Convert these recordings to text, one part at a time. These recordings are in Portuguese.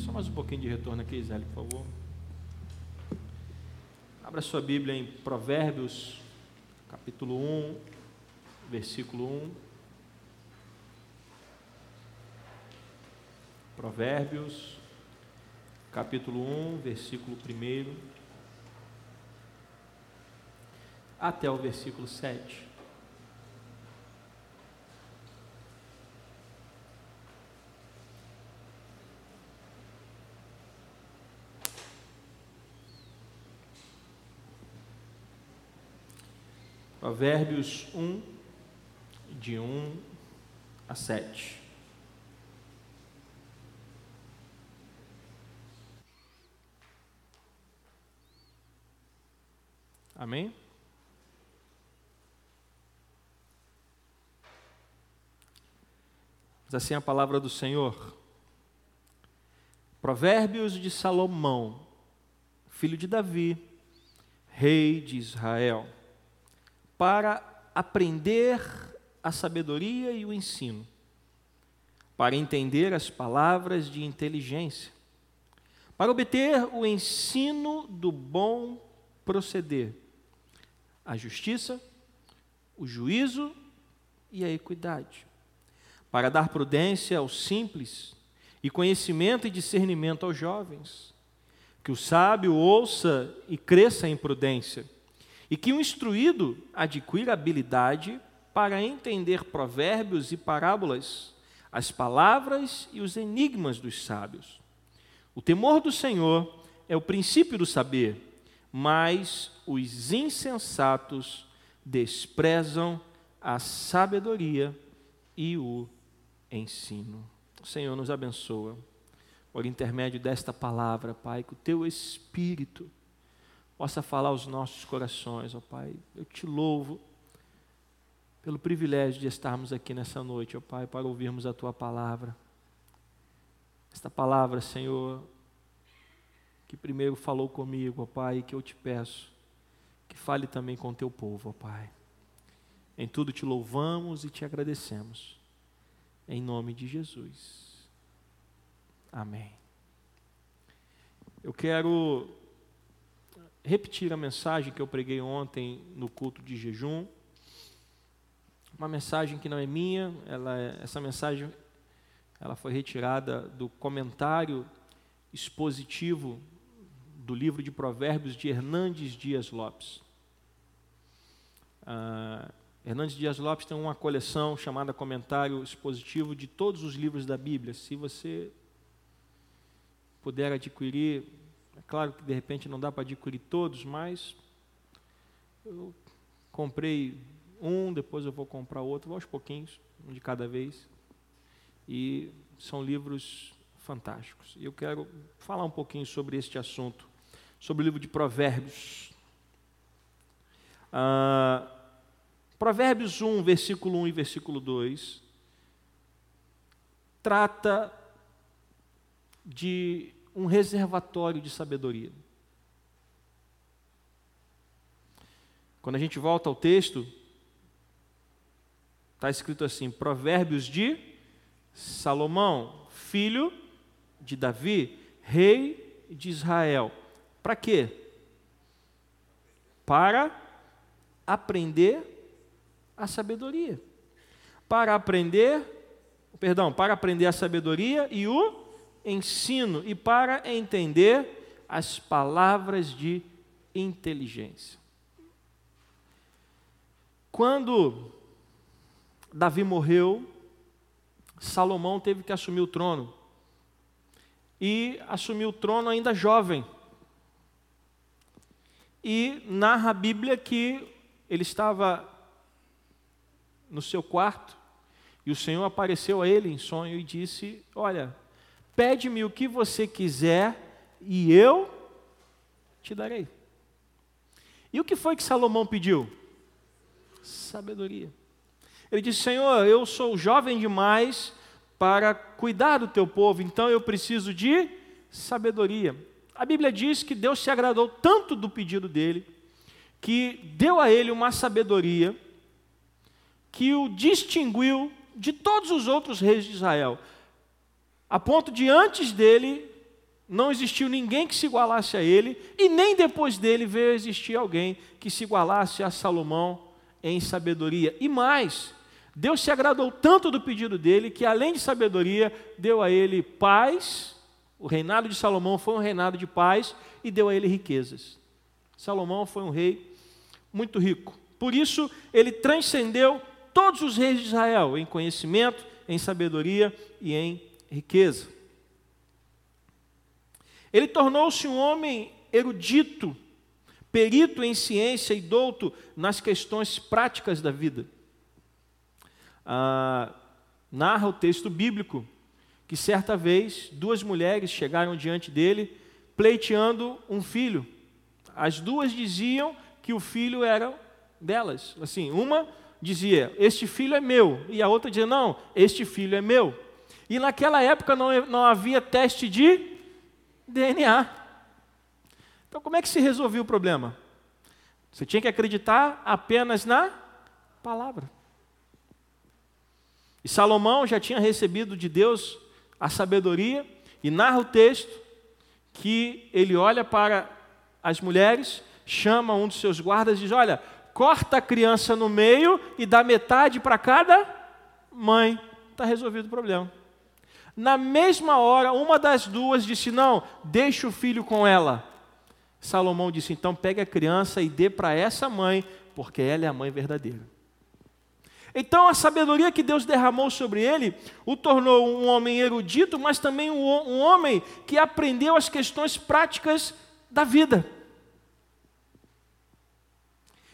só mais um pouquinho de retorno aqui, Isélio, por favor. Abra sua Bíblia em Provérbios, capítulo 1, versículo 1. Provérbios, capítulo 1, versículo 1, até o versículo 7. Provérbios 1, de 1 a 7. Amém? Diz assim a palavra do Senhor. Provérbios de Salomão, filho de Davi, rei de Israel para aprender a sabedoria e o ensino, para entender as palavras de inteligência, para obter o ensino do bom proceder, a justiça, o juízo e a equidade, para dar prudência aos simples e conhecimento e discernimento aos jovens, que o sábio ouça e cresça em prudência e que o instruído adquira habilidade para entender provérbios e parábolas, as palavras e os enigmas dos sábios. O temor do Senhor é o princípio do saber, mas os insensatos desprezam a sabedoria e o ensino. O Senhor nos abençoa por intermédio desta palavra, Pai, que o teu Espírito possa falar aos nossos corações, ó Pai. Eu te louvo pelo privilégio de estarmos aqui nessa noite, ó Pai, para ouvirmos a tua palavra. Esta palavra, Senhor, que primeiro falou comigo, ó Pai, que eu te peço que fale também com o teu povo, ó Pai. Em tudo te louvamos e te agradecemos. Em nome de Jesus. Amém. Eu quero repetir a mensagem que eu preguei ontem no culto de jejum. Uma mensagem que não é minha, ela é, essa mensagem ela foi retirada do comentário expositivo do livro de Provérbios de Hernandes Dias Lopes. Uh, Hernandes Dias Lopes tem uma coleção chamada Comentário Expositivo de todos os livros da Bíblia. Se você puder adquirir, claro que de repente não dá para adquirir todos, mas eu comprei um, depois eu vou comprar outro, vou aos pouquinhos, um de cada vez. E são livros fantásticos. E eu quero falar um pouquinho sobre este assunto, sobre o livro de Provérbios. Ah, Provérbios 1, versículo 1 e versículo 2, trata de um reservatório de sabedoria. Quando a gente volta ao texto, está escrito assim: Provérbios de Salomão, filho de Davi, rei de Israel. Para quê? Para aprender a sabedoria. Para aprender, perdão, para aprender a sabedoria e o ensino e para entender as palavras de inteligência. Quando Davi morreu, Salomão teve que assumir o trono. E assumiu o trono ainda jovem. E narra a Bíblia que ele estava no seu quarto e o Senhor apareceu a ele em sonho e disse: Olha, Pede-me o que você quiser e eu te darei. E o que foi que Salomão pediu? Sabedoria. Ele disse: Senhor, eu sou jovem demais para cuidar do teu povo, então eu preciso de sabedoria. A Bíblia diz que Deus se agradou tanto do pedido dele, que deu a ele uma sabedoria que o distinguiu de todos os outros reis de Israel a ponto de antes dele não existiu ninguém que se igualasse a ele, e nem depois dele veio existir alguém que se igualasse a Salomão em sabedoria. E mais, Deus se agradou tanto do pedido dele que, além de sabedoria, deu a ele paz. O reinado de Salomão foi um reinado de paz e deu a ele riquezas. Salomão foi um rei muito rico. Por isso, ele transcendeu todos os reis de Israel em conhecimento, em sabedoria e em riqueza. Ele tornou-se um homem erudito, perito em ciência e douto nas questões práticas da vida. Ah, narra o texto bíblico que certa vez duas mulheres chegaram diante dele pleiteando um filho. As duas diziam que o filho era delas. Assim, uma dizia: "Este filho é meu", e a outra dizia: "Não, este filho é meu". E naquela época não, não havia teste de DNA. Então, como é que se resolvia o problema? Você tinha que acreditar apenas na palavra. E Salomão já tinha recebido de Deus a sabedoria, e narra o texto que ele olha para as mulheres, chama um dos seus guardas e diz: Olha, corta a criança no meio e dá metade para cada mãe. Está resolvido o problema. Na mesma hora, uma das duas disse: Não, deixa o filho com ela. Salomão disse: Então pegue a criança e dê para essa mãe, porque ela é a mãe verdadeira. Então a sabedoria que Deus derramou sobre ele o tornou um homem erudito, mas também um homem que aprendeu as questões práticas da vida.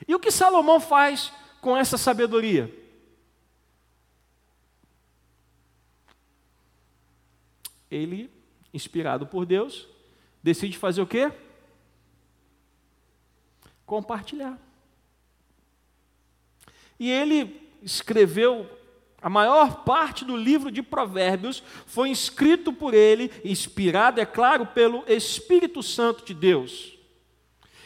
E o que Salomão faz com essa sabedoria? Ele, inspirado por Deus, decide fazer o quê? Compartilhar. E ele escreveu a maior parte do livro de Provérbios foi escrito por ele, inspirado, é claro, pelo Espírito Santo de Deus.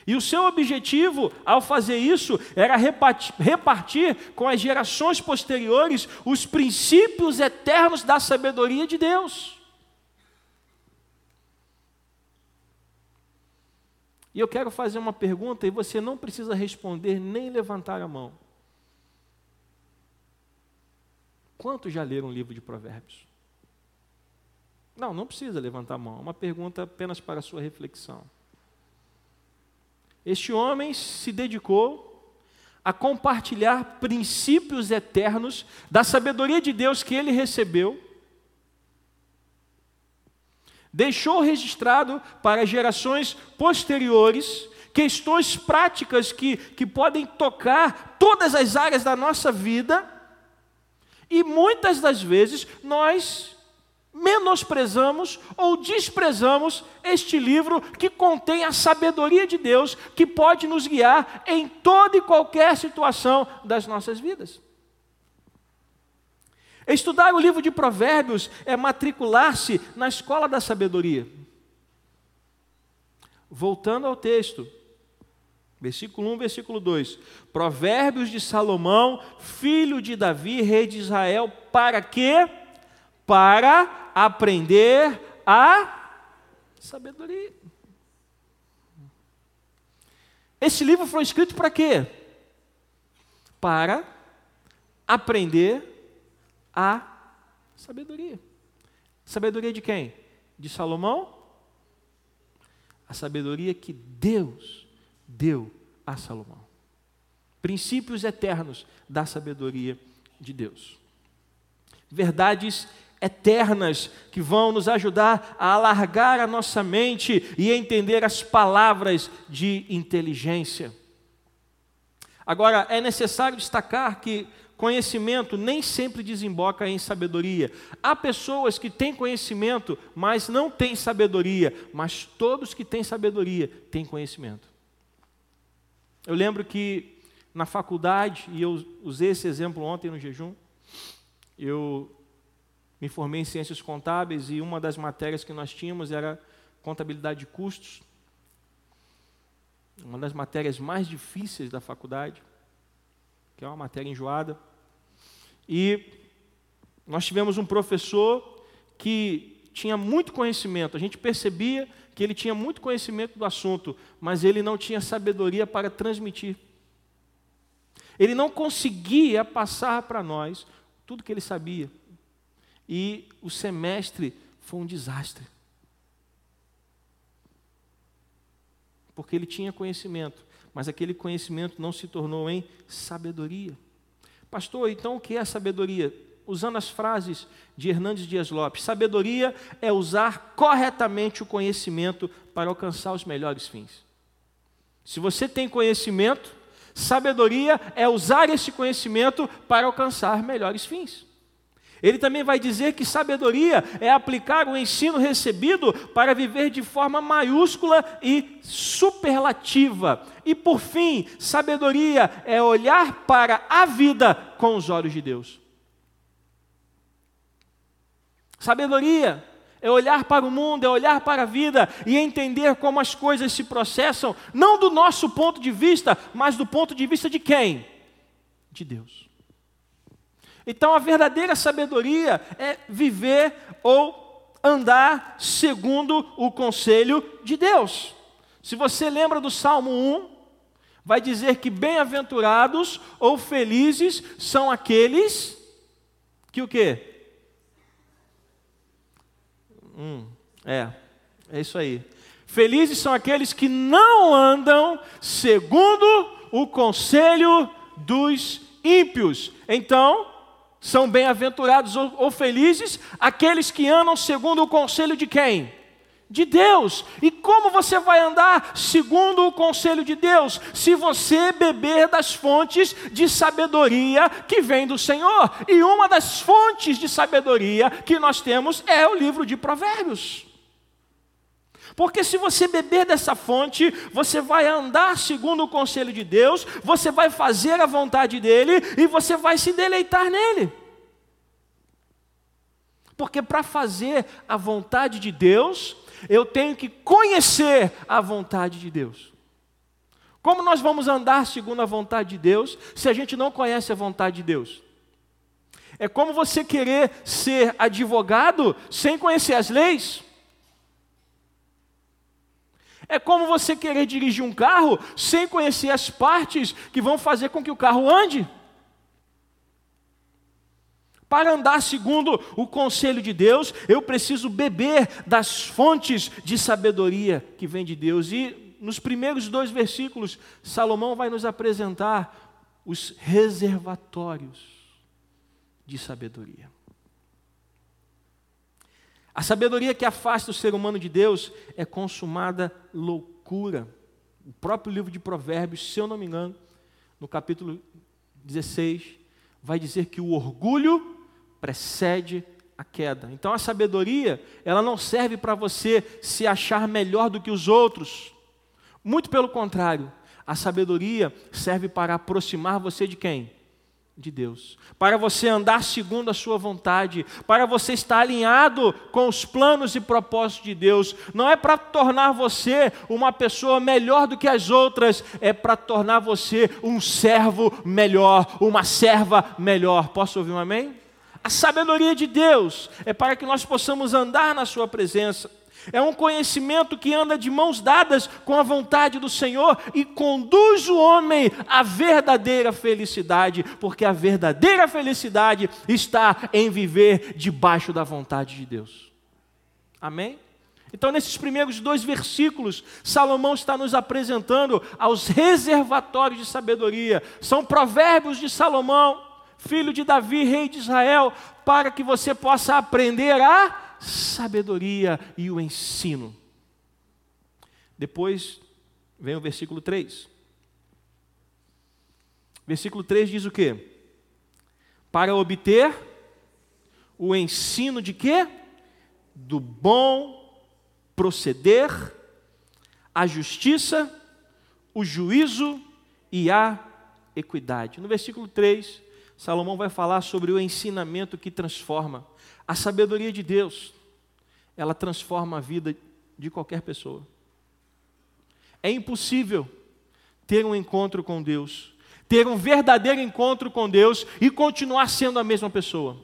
E o seu objetivo, ao fazer isso, era repartir, repartir, com as gerações posteriores os princípios eternos da sabedoria de Deus. E eu quero fazer uma pergunta e você não precisa responder nem levantar a mão. Quantos já leram o livro de Provérbios? Não, não precisa levantar a mão. É uma pergunta apenas para a sua reflexão. Este homem se dedicou a compartilhar princípios eternos da sabedoria de Deus que ele recebeu deixou registrado para gerações posteriores questões práticas que, que podem tocar todas as áreas da nossa vida, e muitas das vezes nós menosprezamos ou desprezamos este livro que contém a sabedoria de Deus que pode nos guiar em toda e qualquer situação das nossas vidas. Estudar o livro de Provérbios é matricular-se na escola da sabedoria. Voltando ao texto, versículo 1, versículo 2: Provérbios de Salomão, filho de Davi, rei de Israel, para quê? Para aprender a sabedoria. Esse livro foi escrito para quê? Para aprender a sabedoria. Sabedoria de quem? De Salomão? A sabedoria que Deus deu a Salomão. Princípios eternos da sabedoria de Deus. Verdades eternas que vão nos ajudar a alargar a nossa mente e a entender as palavras de inteligência. Agora, é necessário destacar que Conhecimento nem sempre desemboca em sabedoria. Há pessoas que têm conhecimento, mas não têm sabedoria. Mas todos que têm sabedoria têm conhecimento. Eu lembro que na faculdade, e eu usei esse exemplo ontem no jejum, eu me formei em ciências contábeis e uma das matérias que nós tínhamos era contabilidade de custos. Uma das matérias mais difíceis da faculdade, que é uma matéria enjoada. E nós tivemos um professor que tinha muito conhecimento, a gente percebia que ele tinha muito conhecimento do assunto, mas ele não tinha sabedoria para transmitir. Ele não conseguia passar para nós tudo que ele sabia. E o semestre foi um desastre. Porque ele tinha conhecimento, mas aquele conhecimento não se tornou em sabedoria. Pastor, então o que é sabedoria? Usando as frases de Hernandes Dias Lopes, sabedoria é usar corretamente o conhecimento para alcançar os melhores fins. Se você tem conhecimento, sabedoria é usar esse conhecimento para alcançar melhores fins. Ele também vai dizer que sabedoria é aplicar o ensino recebido para viver de forma maiúscula e superlativa. E por fim, sabedoria é olhar para a vida com os olhos de Deus. Sabedoria é olhar para o mundo, é olhar para a vida e entender como as coisas se processam, não do nosso ponto de vista, mas do ponto de vista de quem? De Deus. Então a verdadeira sabedoria é viver ou andar segundo o conselho de Deus. Se você lembra do Salmo 1, vai dizer que bem-aventurados ou felizes são aqueles que o quê? Hum, é, é isso aí. Felizes são aqueles que não andam segundo o conselho dos ímpios. Então, são bem-aventurados ou, ou, felizes aqueles que andam segundo o conselho de quem? De Deus. E como você vai andar segundo o conselho de Deus? Se você beber das fontes de sabedoria que vem do Senhor. E uma das fontes de sabedoria que nós temos é o livro de Provérbios. Porque se você beber dessa fonte, você vai andar segundo o conselho de Deus, você vai fazer a vontade dele e você vai se deleitar nele. Porque para fazer a vontade de Deus, eu tenho que conhecer a vontade de Deus. Como nós vamos andar segundo a vontade de Deus se a gente não conhece a vontade de Deus? É como você querer ser advogado sem conhecer as leis. É como você querer dirigir um carro sem conhecer as partes que vão fazer com que o carro ande. Para andar segundo o conselho de Deus, eu preciso beber das fontes de sabedoria que vem de Deus. E nos primeiros dois versículos, Salomão vai nos apresentar os reservatórios de sabedoria. A sabedoria que afasta o ser humano de Deus é consumada loucura. O próprio livro de Provérbios, se eu não me engano, no capítulo 16, vai dizer que o orgulho precede a queda. Então a sabedoria, ela não serve para você se achar melhor do que os outros. Muito pelo contrário, a sabedoria serve para aproximar você de quem? De Deus, para você andar segundo a sua vontade, para você estar alinhado com os planos e propósitos de Deus. Não é para tornar você uma pessoa melhor do que as outras, é para tornar você um servo melhor, uma serva melhor. Posso ouvir um amém? A sabedoria de Deus é para que nós possamos andar na Sua presença. É um conhecimento que anda de mãos dadas com a vontade do Senhor e conduz o homem à verdadeira felicidade, porque a verdadeira felicidade está em viver debaixo da vontade de Deus. Amém? Então, nesses primeiros dois versículos, Salomão está nos apresentando aos reservatórios de sabedoria. São provérbios de Salomão, filho de Davi, rei de Israel, para que você possa aprender a sabedoria e o ensino. Depois vem o versículo 3. Versículo 3 diz o quê? Para obter o ensino de quê? Do bom proceder, a justiça, o juízo e a equidade. No versículo 3, Salomão vai falar sobre o ensinamento que transforma. A sabedoria de Deus, ela transforma a vida de qualquer pessoa. É impossível ter um encontro com Deus, ter um verdadeiro encontro com Deus e continuar sendo a mesma pessoa.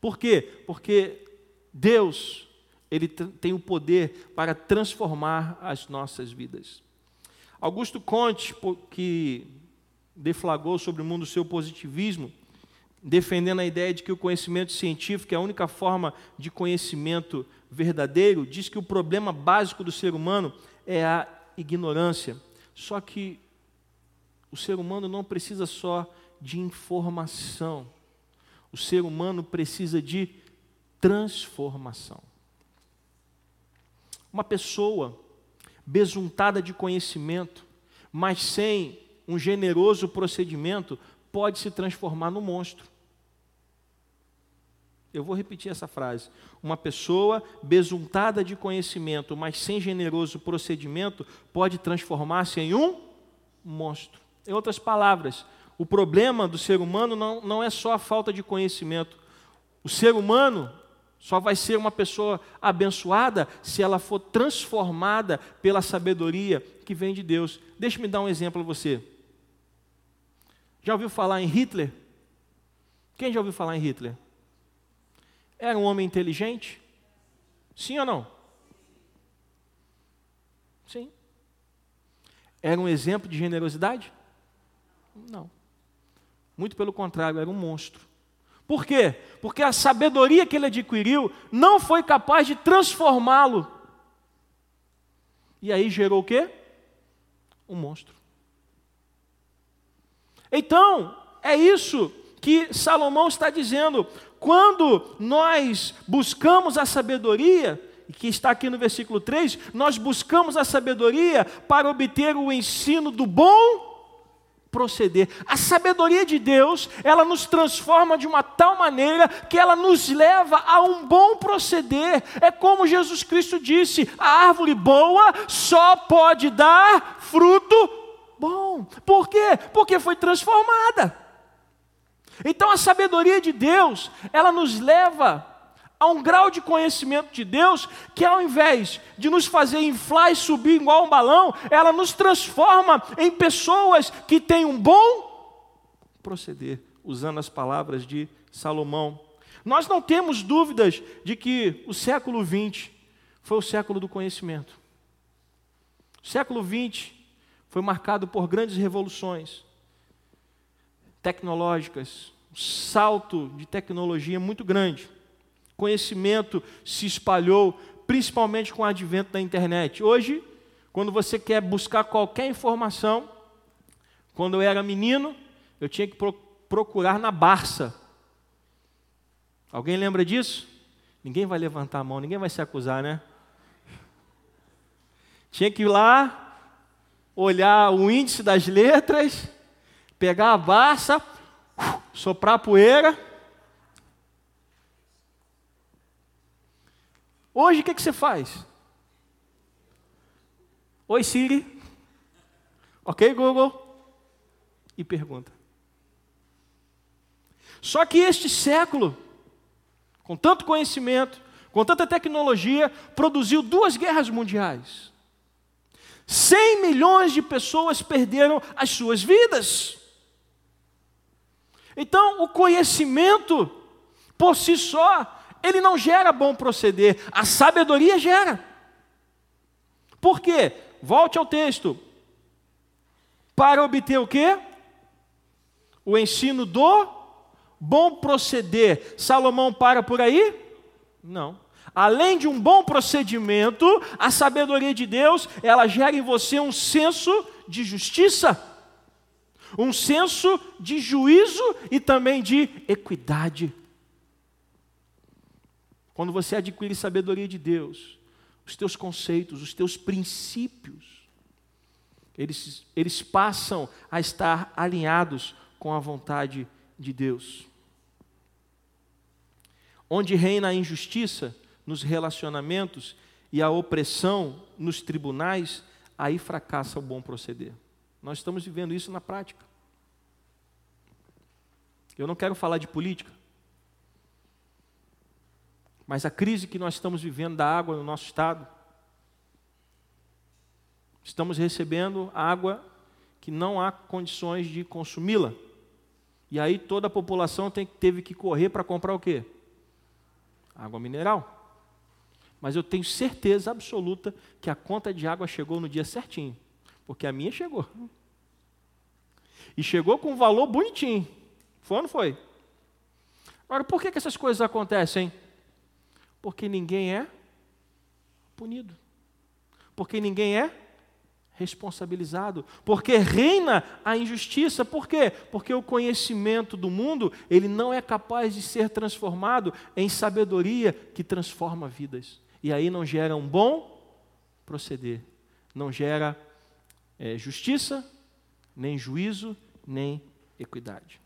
Por quê? Porque Deus, ele tem o poder para transformar as nossas vidas. Augusto Conte, que deflagrou sobre o mundo o seu positivismo, defendendo a ideia de que o conhecimento científico é a única forma de conhecimento verdadeiro, diz que o problema básico do ser humano é a ignorância. Só que o ser humano não precisa só de informação, o ser humano precisa de transformação. Uma pessoa besuntada de conhecimento, mas sem um generoso procedimento, pode se transformar no monstro. Eu vou repetir essa frase. Uma pessoa besuntada de conhecimento, mas sem generoso procedimento, pode transformar-se em um monstro. Em outras palavras, o problema do ser humano não, não é só a falta de conhecimento. O ser humano só vai ser uma pessoa abençoada se ela for transformada pela sabedoria que vem de Deus. Deixe-me dar um exemplo a você. Já ouviu falar em Hitler? Quem já ouviu falar em Hitler? Era um homem inteligente? Sim ou não? Sim. Era um exemplo de generosidade? Não. Muito pelo contrário, era um monstro. Por quê? Porque a sabedoria que ele adquiriu não foi capaz de transformá-lo. E aí gerou o quê? Um monstro. Então, é isso que Salomão está dizendo. Quando nós buscamos a sabedoria, que está aqui no versículo 3, nós buscamos a sabedoria para obter o ensino do bom proceder. A sabedoria de Deus, ela nos transforma de uma tal maneira que ela nos leva a um bom proceder. É como Jesus Cristo disse: a árvore boa só pode dar fruto bom. Por quê? Porque foi transformada. Então a sabedoria de Deus, ela nos leva a um grau de conhecimento de Deus que, ao invés de nos fazer inflar e subir igual um balão, ela nos transforma em pessoas que têm um bom proceder, usando as palavras de Salomão. Nós não temos dúvidas de que o século XX foi o século do conhecimento. O século XX foi marcado por grandes revoluções tecnológicas, um salto de tecnologia muito grande. Conhecimento se espalhou, principalmente com o advento da internet. Hoje, quando você quer buscar qualquer informação, quando eu era menino, eu tinha que procurar na Barça. Alguém lembra disso? Ninguém vai levantar a mão, ninguém vai se acusar, né? Tinha que ir lá, olhar o índice das letras, pegar a Barça, soprar a poeira. Hoje o que, que você faz? Oi Siri. Ok, Google? E pergunta. Só que este século, com tanto conhecimento, com tanta tecnologia, produziu duas guerras mundiais. 100 milhões de pessoas perderam as suas vidas. Então, o conhecimento, por si só, ele não gera bom proceder, a sabedoria gera. Por quê? Volte ao texto. Para obter o quê? O ensino do bom proceder. Salomão para por aí? Não. Além de um bom procedimento, a sabedoria de Deus, ela gera em você um senso de justiça um senso de juízo e também de equidade. Quando você adquire sabedoria de Deus, os teus conceitos, os teus princípios, eles, eles passam a estar alinhados com a vontade de Deus. Onde reina a injustiça nos relacionamentos e a opressão nos tribunais, aí fracassa o bom proceder. Nós estamos vivendo isso na prática. Eu não quero falar de política, mas a crise que nós estamos vivendo da água no nosso estado, estamos recebendo água que não há condições de consumi-la. E aí toda a população tem, teve que correr para comprar o quê? Água mineral. mas eu tenho certeza absoluta que a conta de água chegou no dia certinho, porque a minha chegou. E chegou com um valor bonitinho. Foi ou não foi? Agora, por que, que essas coisas acontecem? Porque ninguém é punido. Porque ninguém é responsabilizado, porque reina a injustiça. Por quê? Porque o conhecimento do mundo, ele não é capaz de ser transformado em sabedoria que transforma vidas. E aí não gera um bom proceder, não gera é, justiça, nem juízo, nem equidade.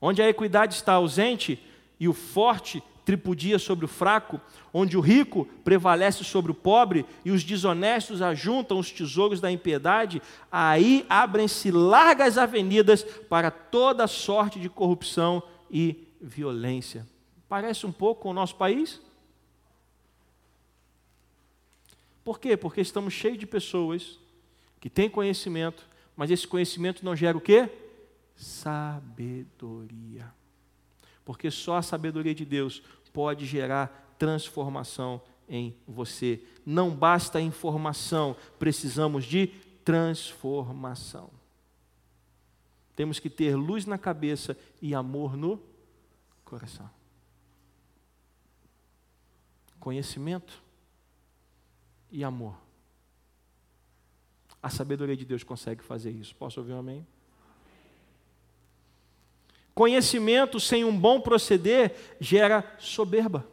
Onde a equidade está ausente e o forte tripudia sobre o fraco, onde o rico prevalece sobre o pobre e os desonestos ajuntam os tesouros da impiedade, aí abrem-se largas avenidas para toda sorte de corrupção e violência. Parece um pouco com o nosso país? Por quê? Porque estamos cheios de pessoas que têm conhecimento, mas esse conhecimento não gera o quê? Sabedoria porque só a sabedoria de Deus pode gerar transformação em você. Não basta informação, precisamos de transformação. Temos que ter luz na cabeça e amor no coração. Conhecimento e amor. A sabedoria de Deus consegue fazer isso. Posso ouvir um amém? Conhecimento sem um bom proceder gera soberba.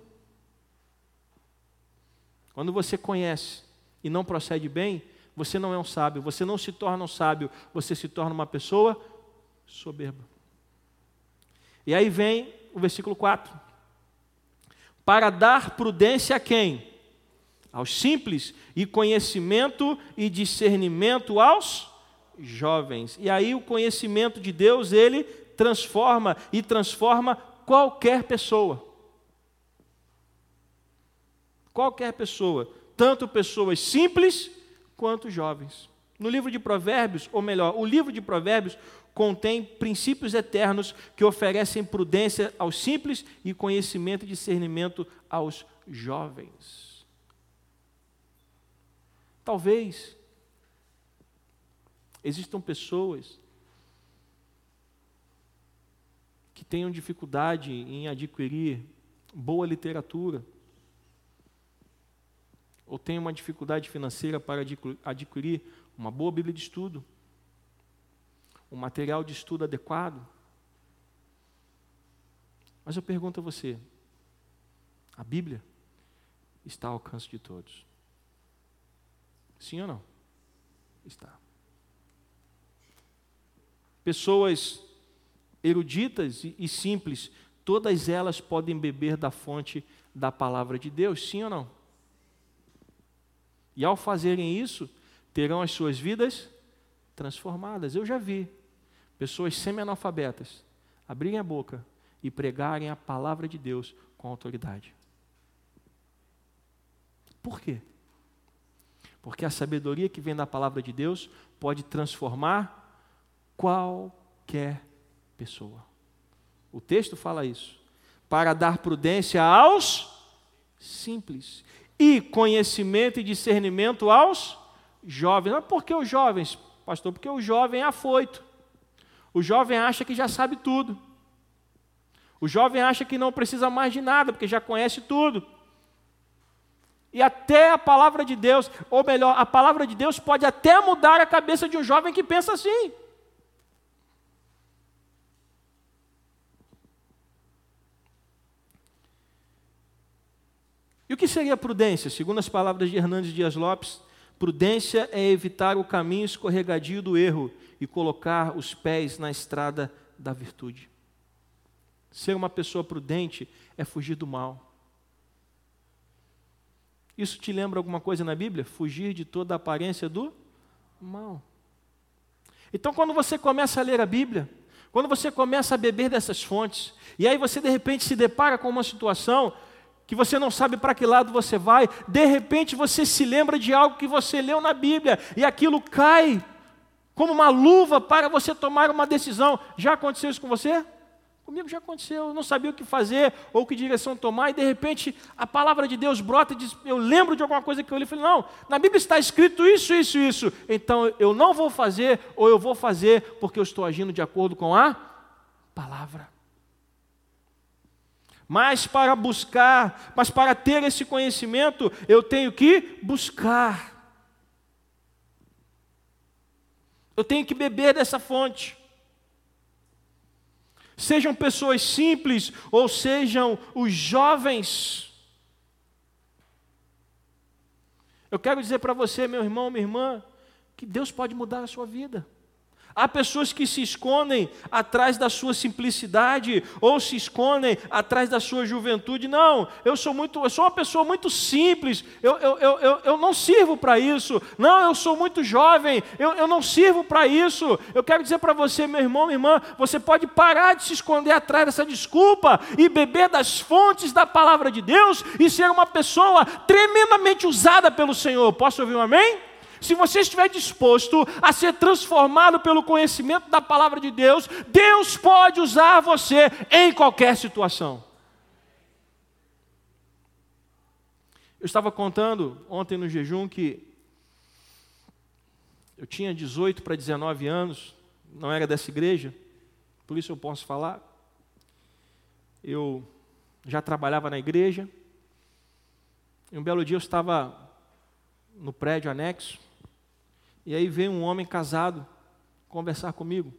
Quando você conhece e não procede bem, você não é um sábio, você não se torna um sábio, você se torna uma pessoa soberba. E aí vem o versículo 4. Para dar prudência a quem? Aos simples, e conhecimento e discernimento aos jovens. E aí o conhecimento de Deus, ele transforma e transforma qualquer pessoa. Qualquer pessoa, tanto pessoas simples quanto jovens. No livro de Provérbios, ou melhor, o livro de Provérbios contém princípios eternos que oferecem prudência aos simples e conhecimento e discernimento aos jovens. Talvez existam pessoas que tenham dificuldade em adquirir boa literatura, ou tenham uma dificuldade financeira para adquirir uma boa Bíblia de estudo, um material de estudo adequado. Mas eu pergunto a você: a Bíblia está ao alcance de todos? Sim ou não? Está. Pessoas eruditas e, simples, todas elas podem beber da fonte da palavra de Deus, sim ou não? E ao fazerem isso, terão as suas vidas transformadas. Eu já vi pessoas semi-analfabetas abrirem a boca e pregarem a palavra de Deus com autoridade. Por quê? Porque a sabedoria que vem da palavra de Deus pode transformar qualquer pessoa. O texto fala isso. Para dar prudência aos simples e conhecimento e discernimento aos jovens. Mas por que os jovens, pastor? Porque o jovem é afoito. O jovem acha que já sabe tudo. O jovem acha que não precisa mais de nada, porque já conhece tudo. E até a palavra de Deus, ou melhor, a palavra de Deus pode até mudar a cabeça de um jovem que pensa assim. E o que seria prudência? Segundo as palavras de Hernandes Dias Lopes, prudência é evitar o caminho escorregadio do erro e colocar os pés na estrada da virtude. Ser uma pessoa prudente é fugir do mal. Isso te lembra alguma coisa na Bíblia? Fugir de toda a aparência do mal. Então, quando você começa a ler a Bíblia, quando você começa a beber dessas fontes, e aí você de repente se depara com uma situação que você não sabe para que lado você vai, de repente você se lembra de algo que você leu na Bíblia e aquilo cai como uma luva para você tomar uma decisão. Já aconteceu isso com você? Comigo já aconteceu, eu não sabia o que fazer ou que direção tomar, e de repente a palavra de Deus brota e diz: Eu lembro de alguma coisa que eu li. Eu falei: Não, na Bíblia está escrito isso, isso, isso. Então eu não vou fazer, ou eu vou fazer, porque eu estou agindo de acordo com a palavra. Mas para buscar, mas para ter esse conhecimento, eu tenho que buscar. Eu tenho que beber dessa fonte. Sejam pessoas simples ou sejam os jovens. Eu quero dizer para você, meu irmão, minha irmã, que Deus pode mudar a sua vida. Há pessoas que se escondem atrás da sua simplicidade ou se escondem atrás da sua juventude. Não, eu sou muito, eu sou uma pessoa muito simples. Eu, eu, eu, eu, não sirvo para isso. Não, eu sou muito jovem. Eu, eu não sirvo para isso. Eu quero dizer para você, meu irmão, minha irmã, você pode parar de se esconder atrás dessa desculpa e beber das fontes da palavra de Deus e ser uma pessoa tremendamente usada pelo Senhor. Posso ouvir um amém? Se você estiver disposto a ser transformado pelo conhecimento da palavra de Deus, Deus pode usar você em qualquer situação. Eu estava contando ontem no jejum que eu tinha 18 para 19 anos, não era dessa igreja, por isso eu posso falar. Eu já trabalhava na igreja. E um belo dia eu estava no prédio anexo, e aí veio um homem casado conversar comigo.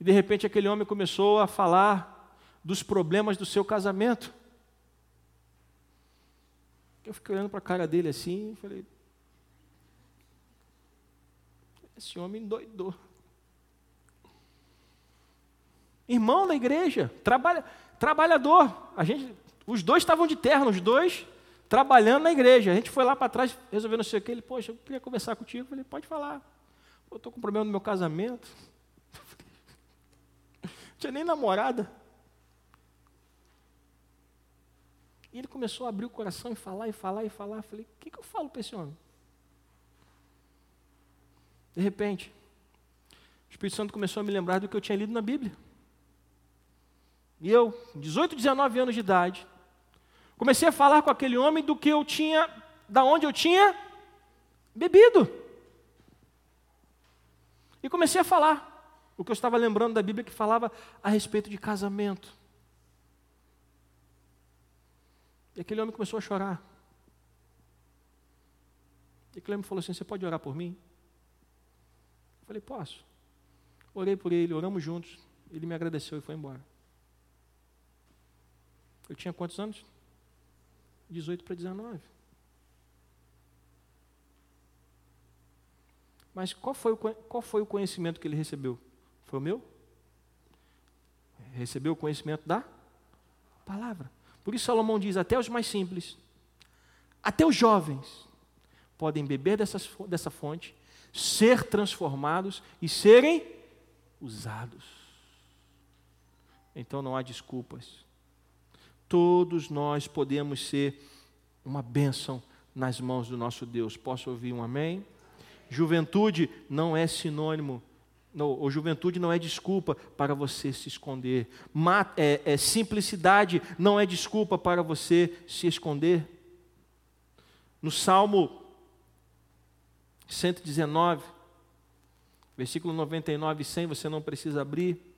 E de repente aquele homem começou a falar dos problemas do seu casamento. Eu fiquei olhando para a cara dele assim e falei: Esse homem doidou. Irmão da igreja, trabalha, trabalhador. A gente, os dois estavam de terno, os dois trabalhando na igreja. A gente foi lá para trás, resolvendo não sei o que. Ele, poxa, eu queria conversar contigo. Eu falei, pode falar. Eu estou com problema no meu casamento. Não tinha nem namorada. E ele começou a abrir o coração e falar, e falar, e falar. Eu falei, o que, que eu falo para esse homem? De repente, o Espírito Santo começou a me lembrar do que eu tinha lido na Bíblia. E eu, 18, 19 anos de idade, Comecei a falar com aquele homem do que eu tinha, da onde eu tinha bebido. E comecei a falar o que eu estava lembrando da Bíblia que falava a respeito de casamento. E aquele homem começou a chorar. E aquele homem falou assim: Você pode orar por mim? Eu falei: Posso. Orei por ele, oramos juntos. Ele me agradeceu e foi embora. Eu tinha quantos anos? 18 para 19. Mas qual foi, o, qual foi o conhecimento que ele recebeu? Foi o meu? Recebeu o conhecimento da palavra. Por isso Salomão diz: até os mais simples, até os jovens, podem beber dessas, dessa fonte, ser transformados e serem usados. Então não há desculpas todos nós podemos ser uma bênção nas mãos do nosso Deus. Posso ouvir um amém? Juventude não é sinônimo, não, ou juventude não é desculpa para você se esconder. é, é, simplicidade não é desculpa para você se esconder. No Salmo 119, versículo 99 e 100, você não precisa abrir.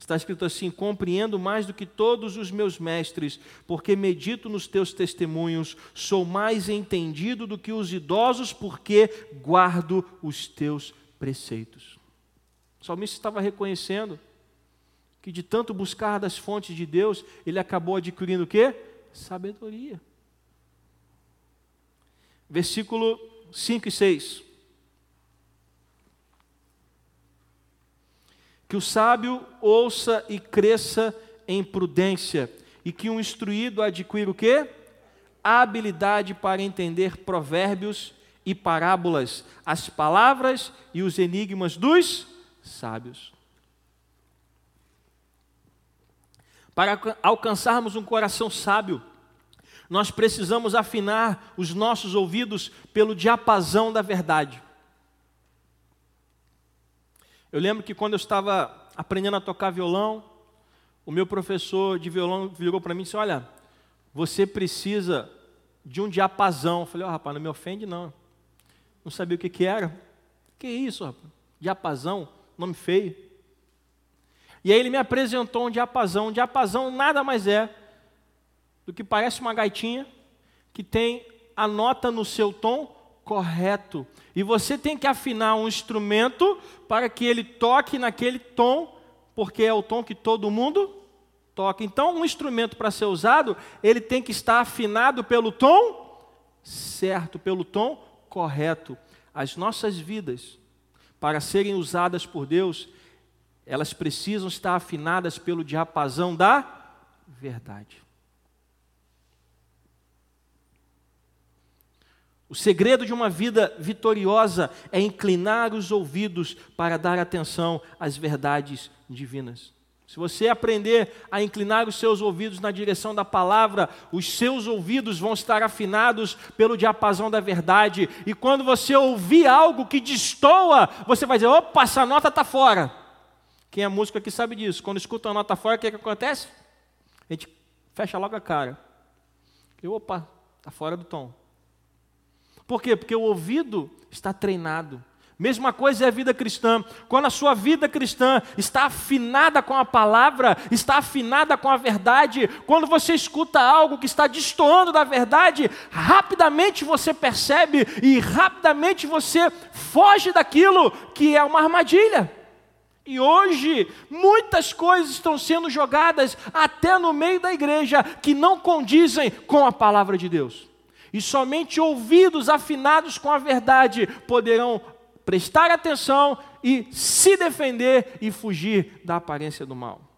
Está escrito assim: Compreendo mais do que todos os meus mestres, porque medito nos teus testemunhos, sou mais entendido do que os idosos, porque guardo os teus preceitos. O salmista estava reconhecendo que de tanto buscar das fontes de Deus, ele acabou adquirindo o quê? Sabedoria. Versículo 5 e 6. Que o sábio ouça e cresça em prudência, e que um instruído adquira o quê? A habilidade para entender provérbios e parábolas, as palavras e os enigmas dos sábios. Para alcançarmos um coração sábio, nós precisamos afinar os nossos ouvidos pelo diapasão da verdade. Eu lembro que quando eu estava aprendendo a tocar violão, o meu professor de violão virou para mim e disse: Olha, você precisa de um diapasão. Eu falei: Ó, oh, rapaz, não me ofende não. Não sabia o que, que era. Que isso, rapaz? Diapasão, nome feio. E aí ele me apresentou um diapasão. Um diapasão nada mais é do que parece uma gaitinha que tem a nota no seu tom correto. E você tem que afinar um instrumento para que ele toque naquele tom, porque é o tom que todo mundo toca. Então, um instrumento para ser usado, ele tem que estar afinado pelo tom certo, pelo tom correto. As nossas vidas, para serem usadas por Deus, elas precisam estar afinadas pelo diapasão da verdade. O segredo de uma vida vitoriosa é inclinar os ouvidos para dar atenção às verdades divinas. Se você aprender a inclinar os seus ouvidos na direção da palavra, os seus ouvidos vão estar afinados pelo diapasão da verdade. E quando você ouvir algo que destoa, você vai dizer: opa, essa nota está fora. Quem é músico aqui sabe disso. Quando escuta uma nota fora, o que, é que acontece? A gente fecha logo a cara. E, opa, está fora do tom. Por quê? Porque o ouvido está treinado. Mesma coisa é a vida cristã. Quando a sua vida cristã está afinada com a palavra, está afinada com a verdade, quando você escuta algo que está destoando da verdade, rapidamente você percebe e rapidamente você foge daquilo que é uma armadilha. E hoje, muitas coisas estão sendo jogadas até no meio da igreja que não condizem com a palavra de Deus. E somente ouvidos afinados com a verdade poderão prestar atenção e se defender e fugir da aparência do mal.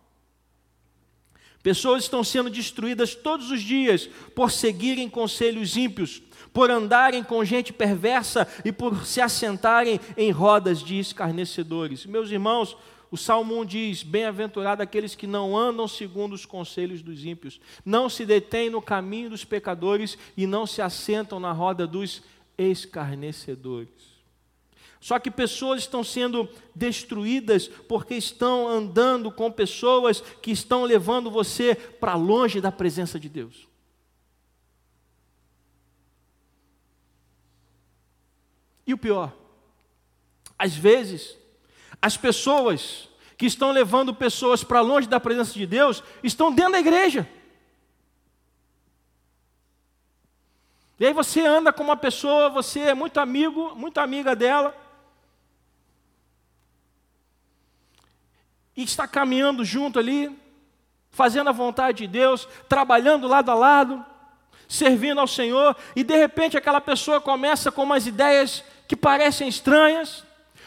Pessoas estão sendo destruídas todos os dias por seguirem conselhos ímpios, por andarem com gente perversa e por se assentarem em rodas de escarnecedores. Meus irmãos, o Salmo 1 diz: Bem-aventurado aqueles que não andam segundo os conselhos dos ímpios, não se detêm no caminho dos pecadores e não se assentam na roda dos escarnecedores. Só que pessoas estão sendo destruídas porque estão andando com pessoas que estão levando você para longe da presença de Deus. E o pior, às vezes, as pessoas que estão levando pessoas para longe da presença de Deus estão dentro da igreja. E aí você anda com uma pessoa, você é muito amigo, muito amiga dela, e está caminhando junto ali, fazendo a vontade de Deus, trabalhando lado a lado, servindo ao Senhor, e de repente aquela pessoa começa com umas ideias que parecem estranhas,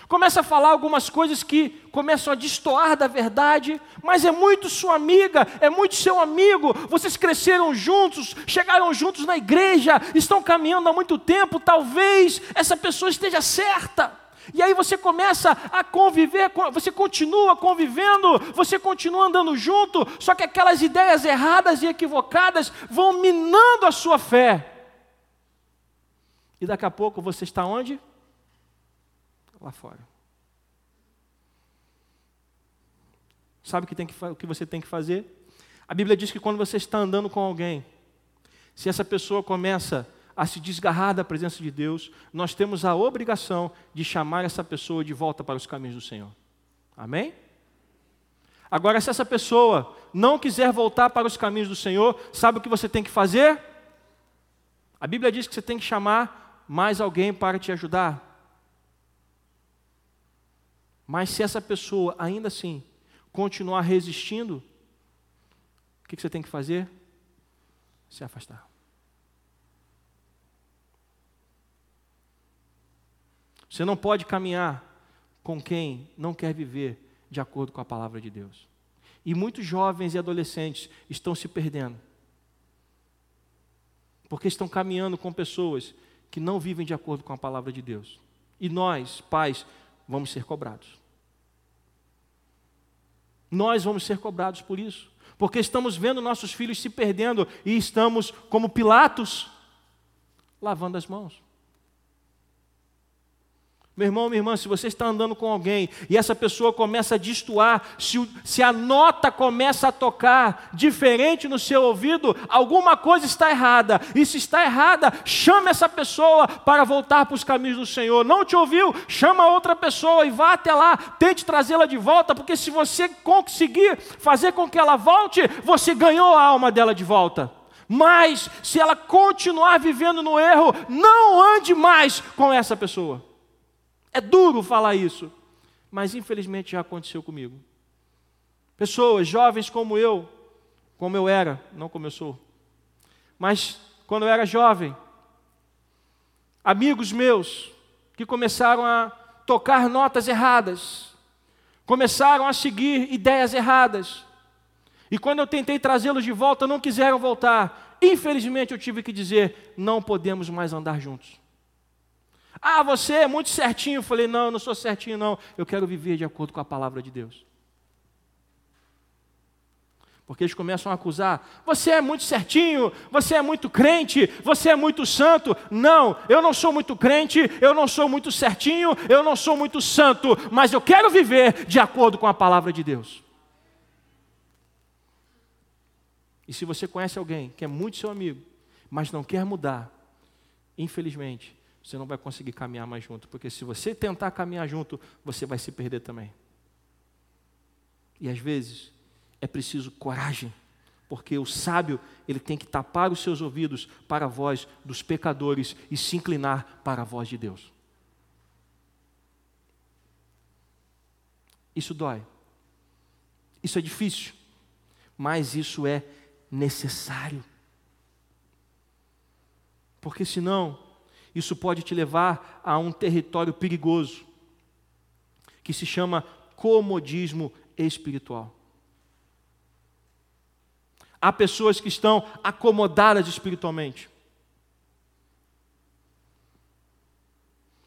começa a falar algumas coisas que começam a destoar da verdade, mas é muito sua amiga, é muito seu amigo, vocês cresceram juntos, chegaram juntos na igreja, estão caminhando há muito tempo, talvez essa pessoa esteja certa. E aí você começa a conviver, você continua convivendo, você continua andando junto, só que aquelas ideias erradas e equivocadas vão minando a sua fé. E daqui a pouco você está onde? Lá fora. Sabe o que, tem que, o que você tem que fazer? A Bíblia diz que quando você está andando com alguém, se essa pessoa começa a se desgarrar da presença de Deus, nós temos a obrigação de chamar essa pessoa de volta para os caminhos do Senhor. Amém? Agora, se essa pessoa não quiser voltar para os caminhos do Senhor, sabe o que você tem que fazer? A Bíblia diz que você tem que chamar mais alguém para te ajudar. Mas se essa pessoa ainda assim continuar resistindo, o que você tem que fazer? Se afastar. Você não pode caminhar com quem não quer viver de acordo com a palavra de Deus. E muitos jovens e adolescentes estão se perdendo. Porque estão caminhando com pessoas que não vivem de acordo com a palavra de Deus. E nós, pais, vamos ser cobrados. Nós vamos ser cobrados por isso, porque estamos vendo nossos filhos se perdendo e estamos, como Pilatos, lavando as mãos. Meu irmão, minha irmã, se você está andando com alguém e essa pessoa começa a destoar, se, se, a nota começa a tocar diferente no seu ouvido, alguma coisa está errada. E se está errada, chame essa pessoa para voltar para os caminhos do Senhor. Não te ouviu? Chama outra pessoa e vá até lá, tente trazê-la de volta, porque se você conseguir fazer com que ela volte, você ganhou a alma dela de volta. Mas se ela continuar vivendo no erro, não ande mais com essa pessoa. É duro falar isso, mas infelizmente já aconteceu comigo. Pessoas jovens como eu, como eu era, não sou, mas quando eu era jovem, amigos meus que começaram a tocar notas erradas, começaram a seguir ideias erradas, e quando eu tentei trazê-los de volta, não quiseram voltar. Infelizmente eu tive que dizer: não podemos mais andar juntos. Ah, você é muito certinho. Eu falei: Não, eu não sou certinho, não. Eu quero viver de acordo com a palavra de Deus. Porque eles começam a acusar: você é muito certinho, você é muito crente, você é muito santo. Não, eu não sou muito crente, eu não sou muito certinho, eu não sou muito santo, mas eu quero viver de acordo com a palavra de Deus. E se você conhece alguém que é muito seu amigo, mas não quer mudar, infelizmente, você não vai conseguir caminhar mais junto, porque se você tentar caminhar junto, você vai se perder também. E às vezes é preciso coragem, porque o sábio, ele tem que tapar os seus ouvidos para a voz dos pecadores e se inclinar para a voz de Deus. Isso dói. Isso é difícil, mas isso é necessário. Porque senão isso pode te levar a um território perigoso, que se chama comodismo espiritual. Há pessoas que estão acomodadas espiritualmente,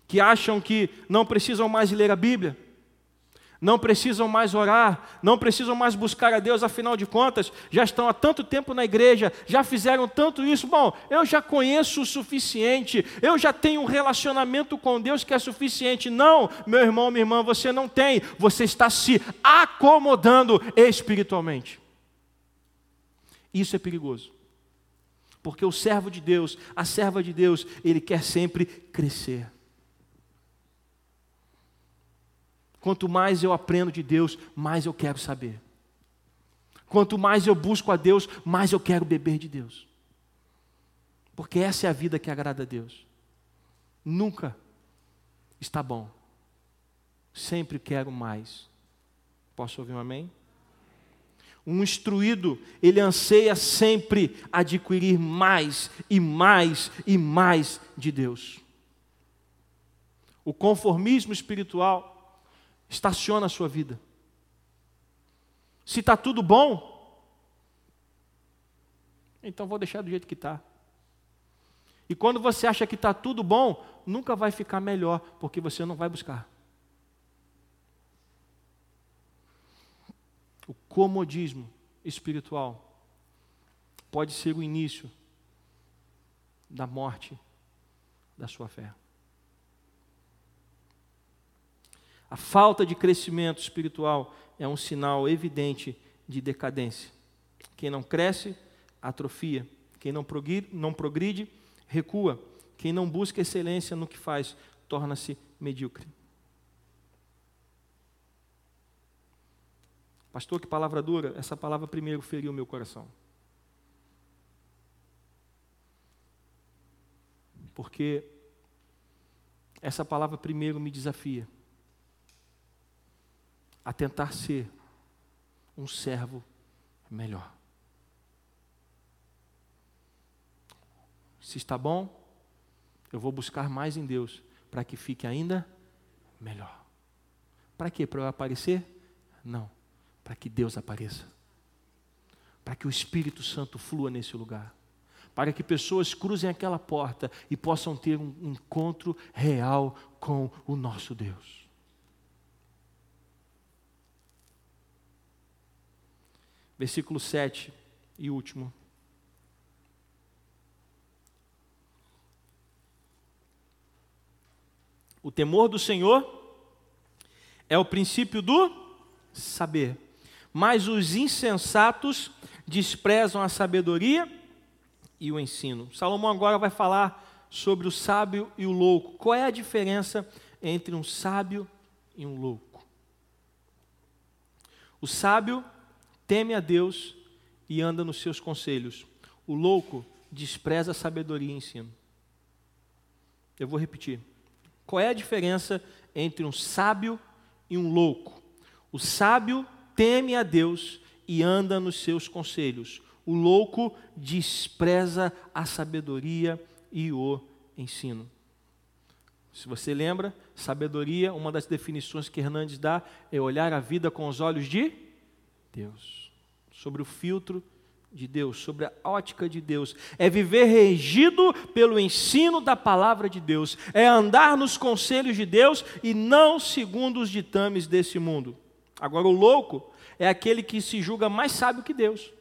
que acham que não precisam mais ler a Bíblia, não precisam mais orar, não precisam mais buscar a Deus, afinal de contas, já estão há tanto tempo na igreja, já fizeram tanto isso. Bom, eu já conheço o suficiente, eu já tenho um relacionamento com Deus que é suficiente. Não, meu irmão, minha irmã, você não tem, você está se acomodando espiritualmente. Isso é perigoso, porque o servo de Deus, a serva de Deus, ele quer sempre crescer. Quanto mais eu aprendo de Deus, mais eu quero saber. Quanto mais eu busco a Deus, mais eu quero beber de Deus. Porque essa é a vida que agrada a Deus. Nunca está bom. Sempre quero mais. Posso ouvir um amém? Um instruído, ele anseia sempre adquirir mais e mais e mais de Deus. O conformismo espiritual estaciona a sua vida. Se está tudo bom, então vou deixar do jeito que está. E quando você acha que está tudo bom, nunca vai ficar melhor, porque você não vai buscar. O comodismo espiritual pode ser o início da morte da sua fé. A falta de crescimento espiritual é um sinal evidente de decadência. Quem não cresce, atrofia. Quem não progride, não progride recua. Quem não busca excelência no que faz, torna-se medíocre. Pastor, que palavra dura. Essa palavra primeiro feriu meu coração. Porque essa palavra primeiro me desafia a tentar ser um servo melhor. Se está bom, eu vou buscar mais em Deus para que fique ainda melhor. Para quê? Para eu aparecer? Não. Para que Deus apareça. Para que o Espírito Santo flua nesse lugar. Para que pessoas cruzem aquela porta e possam ter um encontro real com o nosso Deus. Versículo 7 e último. O temor do Senhor é o princípio do saber. Mas os insensatos desprezam a sabedoria e o ensino. Salomão agora vai falar sobre o sábio e o louco. Qual é a diferença entre um sábio e um louco? O sábio teme a Deus e anda nos seus conselhos. O louco despreza a sabedoria e ensino. Eu vou repetir. Qual é a diferença entre um sábio e um louco? O sábio teme a Deus e anda nos seus conselhos. O louco despreza a sabedoria e o ensino. Se você lembra, sabedoria, uma das definições que Hernandes dá é olhar a vida com os olhos de Deus, sobre o filtro de Deus, sobre a ótica de Deus, é viver regido pelo ensino da palavra de Deus, é andar nos conselhos de Deus e não segundo os ditames desse mundo. Agora, o louco é aquele que se julga mais sábio que Deus.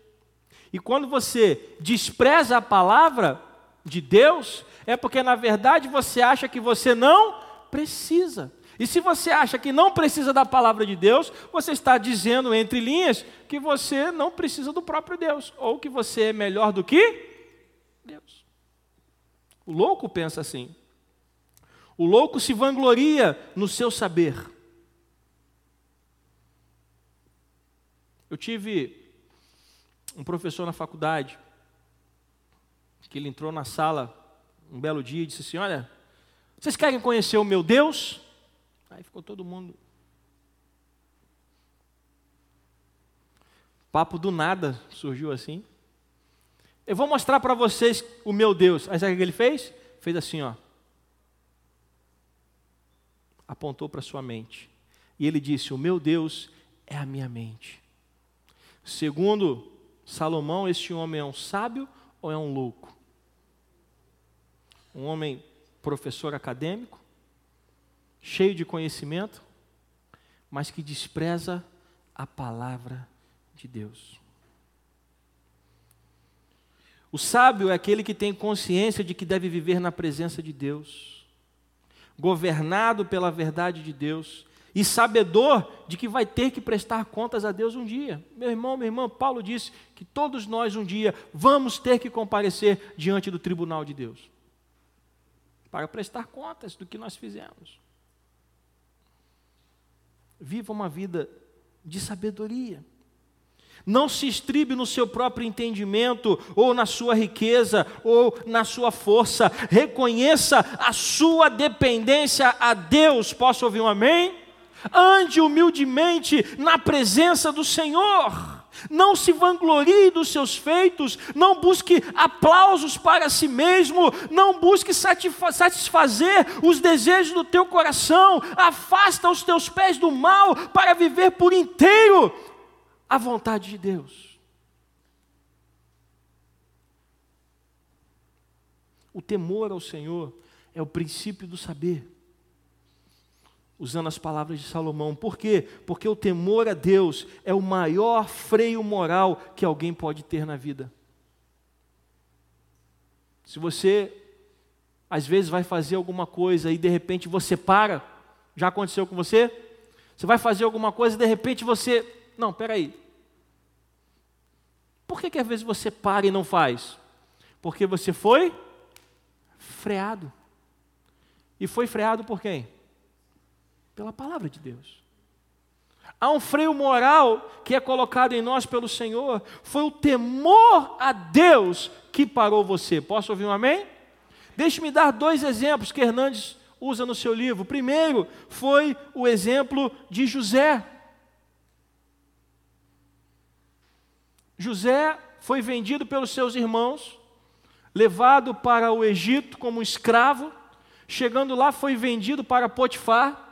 E quando você despreza a palavra de Deus, é porque na verdade você acha que você não precisa. E se você acha que não precisa da palavra de Deus, você está dizendo entre linhas que você não precisa do próprio Deus, ou que você é melhor do que Deus. O louco pensa assim. O louco se vangloria no seu saber. Eu tive um professor na faculdade que ele entrou na sala um belo dia e disse assim: Olha, vocês querem conhecer o meu Deus? Aí ficou todo mundo. Papo do nada surgiu assim. Eu vou mostrar para vocês o meu Deus. Aí sabe o que ele fez? Fez assim, ó. Apontou para sua mente. E ele disse: O meu Deus é a minha mente. Segundo Salomão, este homem é um sábio ou é um louco? Um homem professor acadêmico, cheio de conhecimento, mas que despreza a palavra de Deus. O sábio é aquele que tem consciência de que deve viver na presença de Deus, governado pela verdade de Deus e sabedor de que vai ter que prestar contas a Deus um dia. Meu irmão, minha irmã, Paulo disse que todos nós um dia vamos ter que comparecer diante do tribunal de Deus para prestar contas do que nós fizemos. Viva uma vida de sabedoria. Não se estribe no seu próprio entendimento, ou na sua riqueza, ou na sua força. Reconheça a sua dependência a Deus. Posso ouvir um amém? Ande humildemente na presença do Senhor. Não se vanglorie dos seus feitos, não busque aplausos para si mesmo, não busque satisfazer os desejos do teu coração, afasta os teus pés do mal para viver por inteiro a vontade de Deus. O temor ao Senhor é o princípio do saber usando as palavras de Salomão. Por quê? Porque o temor a Deus é o maior freio moral que alguém pode ter na vida. Se você, às vezes, vai fazer alguma coisa e de repente você para, já aconteceu com você? Você vai fazer alguma coisa e de repente você. Não, peraí. Por que, que às vezes você para e não faz? Porque você foi freado. E foi freado por quem? Pela palavra de Deus. Há um freio moral que é colocado em nós pelo Senhor. Foi o temor a Deus que parou você. Posso ouvir um amém? Deixe-me dar dois exemplos que Hernandes usa no seu livro. Primeiro foi o exemplo de José. José foi vendido pelos seus irmãos, levado para o Egito como escravo. Chegando lá, foi vendido para Potifar.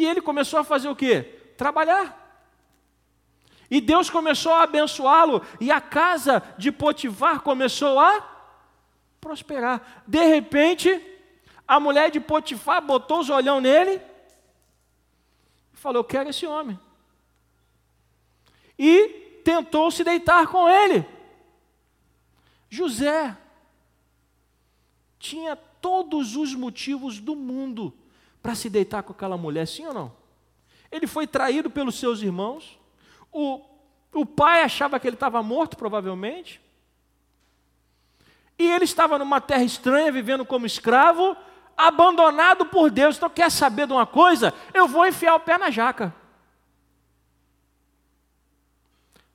E ele começou a fazer o quê? Trabalhar. E Deus começou a abençoá-lo, e a casa de Potifar começou a prosperar. De repente, a mulher de Potifar botou os olhão nele e falou: Eu quero esse homem. E tentou se deitar com ele. José tinha todos os motivos do mundo para se deitar com aquela mulher, sim ou não? Ele foi traído pelos seus irmãos, o, o pai achava que ele estava morto, provavelmente, e ele estava numa terra estranha, vivendo como escravo, abandonado por Deus. Então, quer saber de uma coisa? Eu vou enfiar o pé na jaca.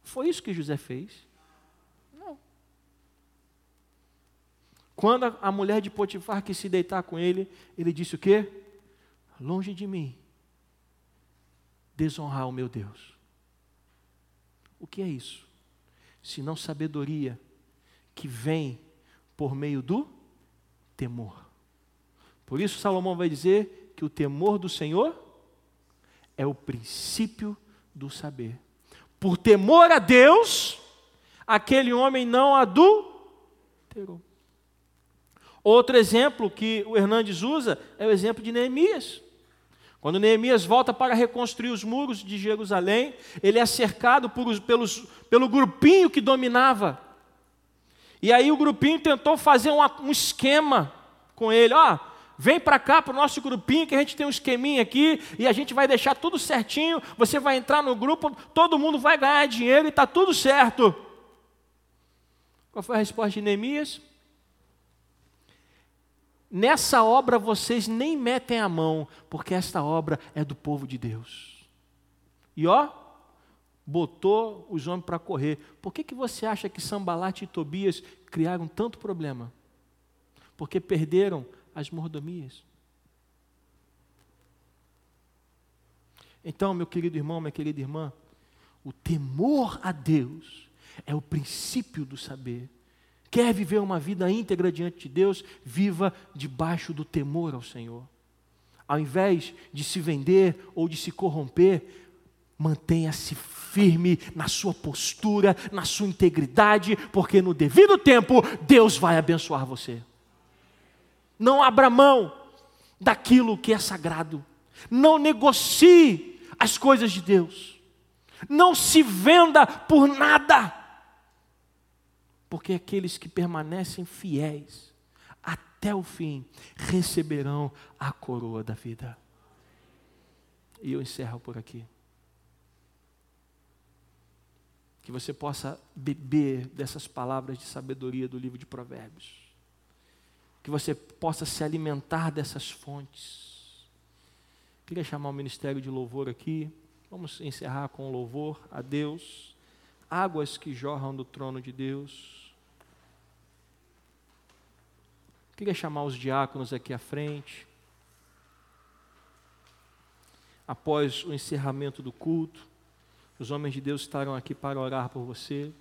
Foi isso que José fez? Não. Quando a mulher de Potifar quis se deitar com ele, ele disse o quê? Longe de mim desonrar o meu Deus. O que é isso? Se não sabedoria que vem por meio do temor. Por isso Salomão vai dizer que o temor do Senhor é o princípio do saber. Por temor a Deus, aquele homem não adulterou. Outro exemplo que o Hernandes usa é o exemplo de Neemias. Quando Neemias volta para reconstruir os muros de Jerusalém, ele é cercado por, pelos, pelo grupinho que dominava. E aí o grupinho tentou fazer um, esquema com ele. Ó, vem para cá para o nosso grupinho que a gente tem um esqueminha aqui e a gente vai deixar tudo certinho. Você vai entrar no grupo, todo mundo vai ganhar dinheiro e está tudo certo. Qual foi a resposta de Neemias? Nessa obra vocês nem metem a mão, porque esta obra é do povo de Deus. E ó, botou os homens para correr. Por que, que você acha que Sambalate e Tobias criaram tanto problema? Porque perderam as mordomias. Então, meu querido irmão, minha querida irmã, o temor a Deus é o princípio do saber. Quer viver uma vida íntegra diante de Deus? Viva debaixo do temor ao Senhor. Ao invés de se vender ou de se corromper, mantenha-se firme na sua postura, na sua integridade, porque no devido tempo Deus vai abençoar você. Não abra mão daquilo que é sagrado. Não negocie as coisas de Deus. Não se venda por nada porque aqueles que permanecem fiéis até o fim receberão a coroa da vida. E eu encerro por aqui. Que você possa beber dessas palavras de sabedoria do livro de Provérbios. Que você possa se alimentar dessas fontes. Queria chamar o ministério de louvor aqui. Vamos encerrar com louvor a Deus. Águas que jorram do trono de Deus. Queria chamar os diáconos aqui à frente. Após o encerramento do culto, os homens de Deus estarão aqui para orar por você.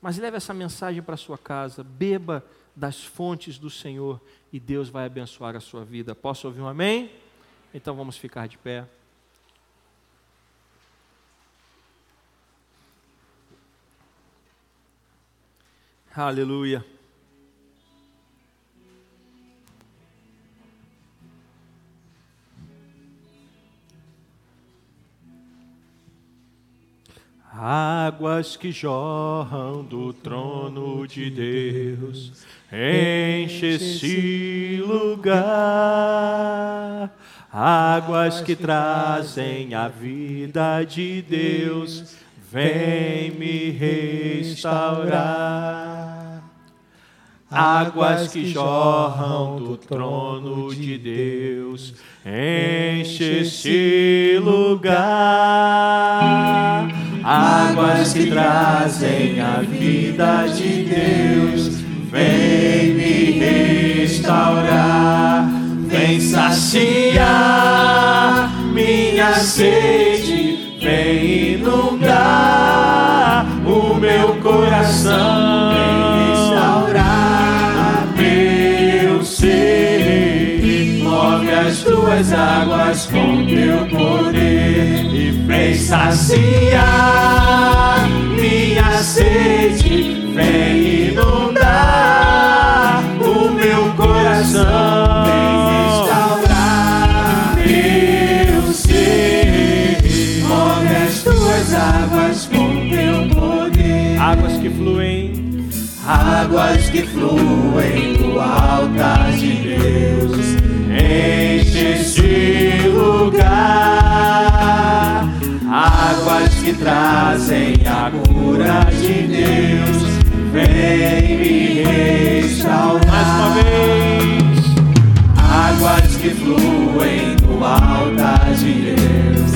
Mas leve essa mensagem para sua casa, beba das fontes do Senhor e Deus vai abençoar a sua vida. Posso ouvir um amém? Então vamos ficar de pé. Aleluia. Águas que jorram do trono de Deus, enche esse lugar. Águas que trazem a vida de Deus, vem me restaurar. Águas que jorram do trono de Deus, enche esse lugar. Águas que trazem a vida de Deus, vem me restaurar, vem saciar minha sede, vem inundar o meu coração, vem restaurar. Meu ser, move as tuas águas com teu poder vem saciar minha sede, vem inundar o meu coração, que fluem, águas que fluem do altar de Deus. Enche este lugar, águas que trazem a cura de Deus. Vem me restaurar. Mais uma vez. Águas que fluem do altar de Deus.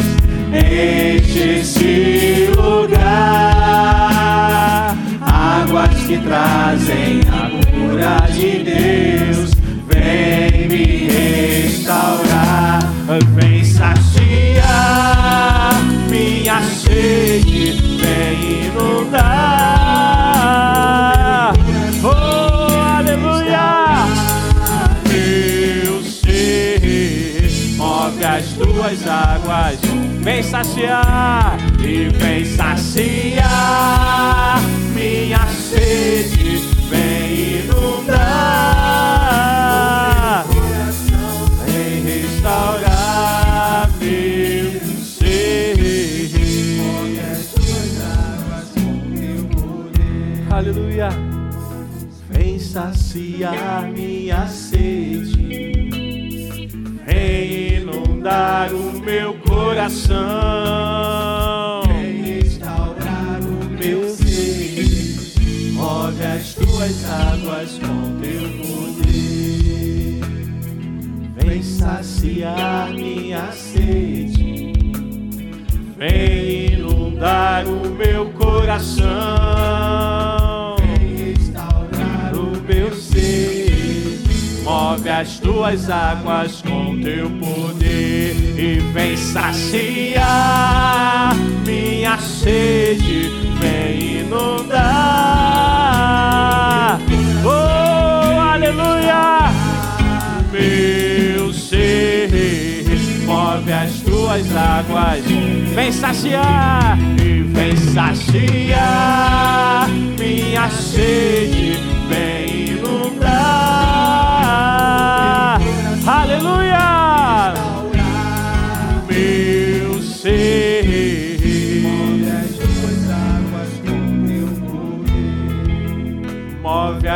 Enche este lugar. Águas que trazem a cura de Deus. Vem me restaurar. Vem saciar minha sede. Vem inundar. Oh, aleluia! Meu ser, move as tuas águas, vem saciar e vem saciar minha sede, vem inundar, vem restaurar meu ser. Move as tuas águas com teu poder. Aleluia! Vem saciar minha sede, vem inundar o meu coração, tuas águas com teu poder, vem saciar minha sede, vem inundar o meu coração, vem restaurar o meu ser, move as tuas águas com teu poder. E vem saciar minha sede, vem inundar, oh aleluia, meu ser, move as tuas águas, vem saciar e vem saciar. Minha sede, vem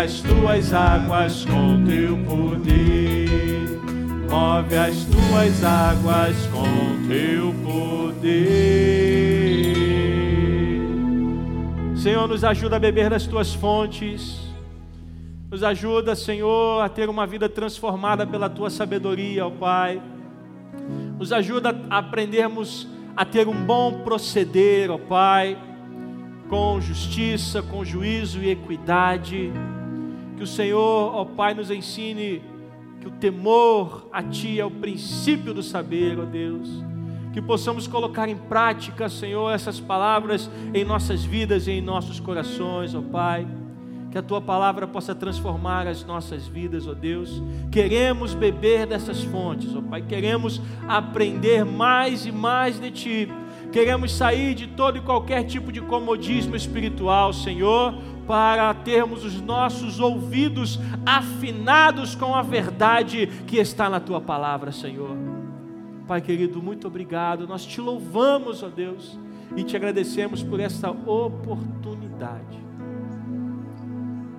as tuas águas com teu poder. Move as tuas águas com teu poder. Senhor, nos ajuda a beber das tuas fontes. Nos ajuda, Senhor, a ter uma vida transformada pela tua sabedoria, ó Pai. Nos ajuda a aprendermos a ter um bom proceder, ó Pai, com justiça, com juízo e equidade. Que o Senhor, ó Pai, nos ensine que o temor a Ti é o princípio do saber, ó Deus. Que possamos colocar em prática, Senhor, essas palavras em nossas vidas e em nossos corações, ó Pai. Que a Tua palavra possa transformar as nossas vidas, ó Deus. Queremos beber dessas fontes, ó Pai. Queremos aprender mais e mais de Ti. Queremos sair de todo e qualquer tipo de comodismo espiritual, Senhor, para termos os nossos ouvidos afinados com a verdade que está na tua palavra, Senhor. Pai querido, muito obrigado. Nós te louvamos, ó Deus, e te agradecemos por essa oportunidade.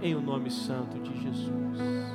Em o nome santo de Jesus.